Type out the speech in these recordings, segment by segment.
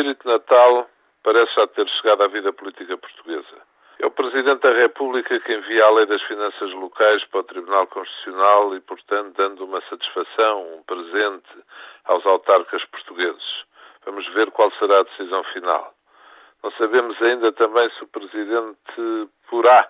Espírito Natal parece já ter chegado à vida política portuguesa. É o Presidente da República que envia a Lei das Finanças Locais para o Tribunal Constitucional e, portanto, dando uma satisfação, um presente aos autarcas portugueses. Vamos ver qual será a decisão final. Não sabemos ainda também se o Presidente porá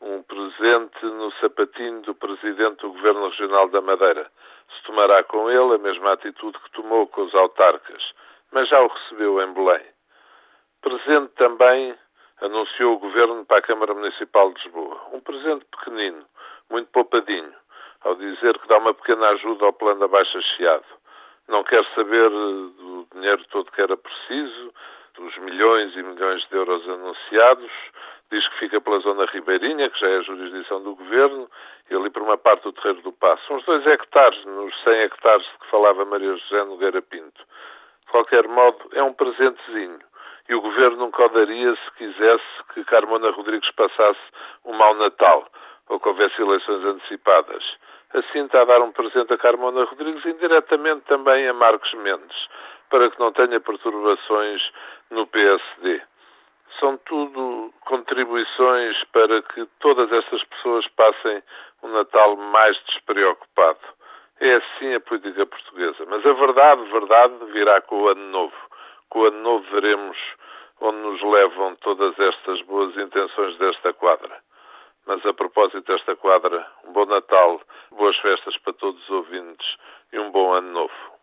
um presente no sapatinho do Presidente do Governo Regional da Madeira. Se tomará com ele a mesma atitude que tomou com os autarcas, mas já o recebeu em Belém. Presente também anunciou o Governo para a Câmara Municipal de Lisboa. Um presente pequenino, muito poupadinho, ao dizer que dá uma pequena ajuda ao plano da Baixa Chiado. Não quer saber do dinheiro todo que era preciso, dos milhões e milhões de euros anunciados, diz que fica pela zona ribeirinha, que já é a jurisdição do Governo, e ali por uma parte do Terreiro do Passo. Uns dois hectares, nos 100 hectares de que falava Maria José Nogueira Pinto. De qualquer modo, é um presentezinho. E o Governo nunca o daria se quisesse que Carmona Rodrigues passasse um mau Natal, ou que houvesse eleições antecipadas. Assim está a dar um presente a Carmona Rodrigues, indiretamente também a Marcos Mendes, para que não tenha perturbações no PSD. São tudo contribuições para que todas estas pessoas passem um Natal mais despreocupado. É assim a política verdade, verdade, virá com o ano novo. Com o ano novo veremos onde nos levam todas estas boas intenções desta quadra. Mas a propósito desta quadra, um bom Natal, boas festas para todos os ouvintes e um bom ano novo.